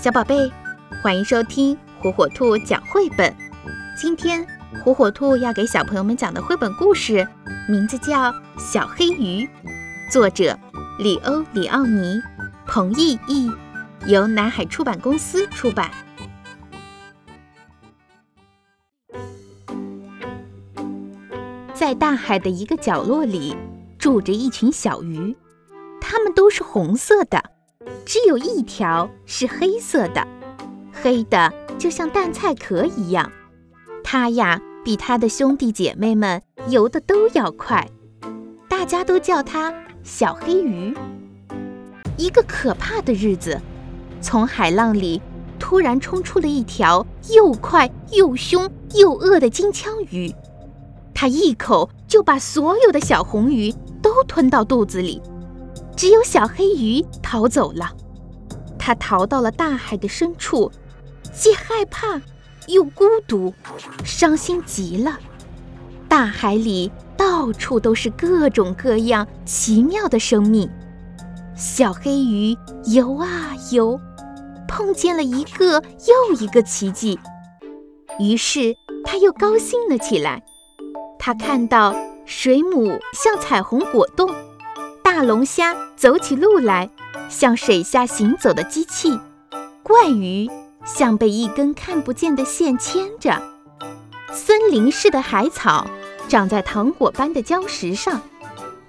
小宝贝，欢迎收听火火兔讲绘本。今天火火兔要给小朋友们讲的绘本故事，名字叫《小黑鱼》，作者里欧·里奥尼，彭懿译，由南海出版公司出版。在大海的一个角落里，住着一群小鱼，它们都是红色的。只有一条是黑色的，黑的就像蛋菜壳一样。它呀，比它的兄弟姐妹们游的都要快，大家都叫它小黑鱼。一个可怕的日子，从海浪里突然冲出了一条又快又凶又饿的金枪鱼，它一口就把所有的小红鱼都吞到肚子里。只有小黑鱼逃走了，它逃到了大海的深处，既害怕又孤独，伤心极了。大海里到处都是各种各样奇妙的生命。小黑鱼游啊游，碰见了一个又一个奇迹，于是它又高兴了起来。它看到水母像彩虹果冻。大龙虾走起路来像水下行走的机器，怪鱼像被一根看不见的线牵着，森林似的海草长在糖果般的礁石上，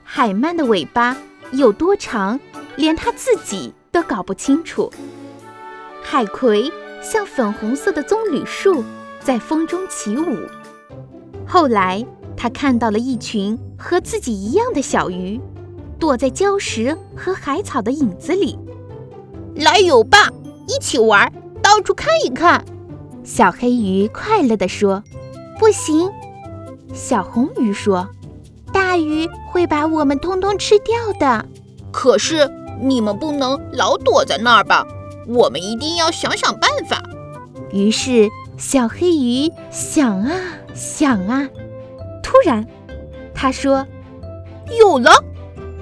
海鳗的尾巴有多长，连它自己都搞不清楚。海葵像粉红色的棕榈树，在风中起舞。后来，他看到了一群和自己一样的小鱼。躲在礁石和海草的影子里，来游吧，一起玩，到处看一看。小黑鱼快乐地说：“不行。”小红鱼说：“大鱼会把我们通通吃掉的。”可是你们不能老躲在那儿吧？我们一定要想想办法。于是小黑鱼想啊想啊，突然，他说：“有了！”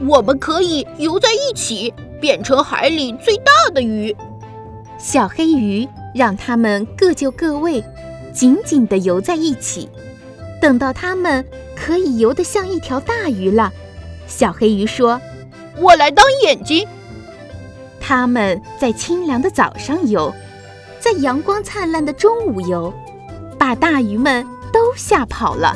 我们可以游在一起，变成海里最大的鱼。小黑鱼让它们各就各位，紧紧地游在一起。等到它们可以游得像一条大鱼了，小黑鱼说：“我来当眼睛。”它们在清凉的早上游，在阳光灿烂的中午游，把大鱼们都吓跑了。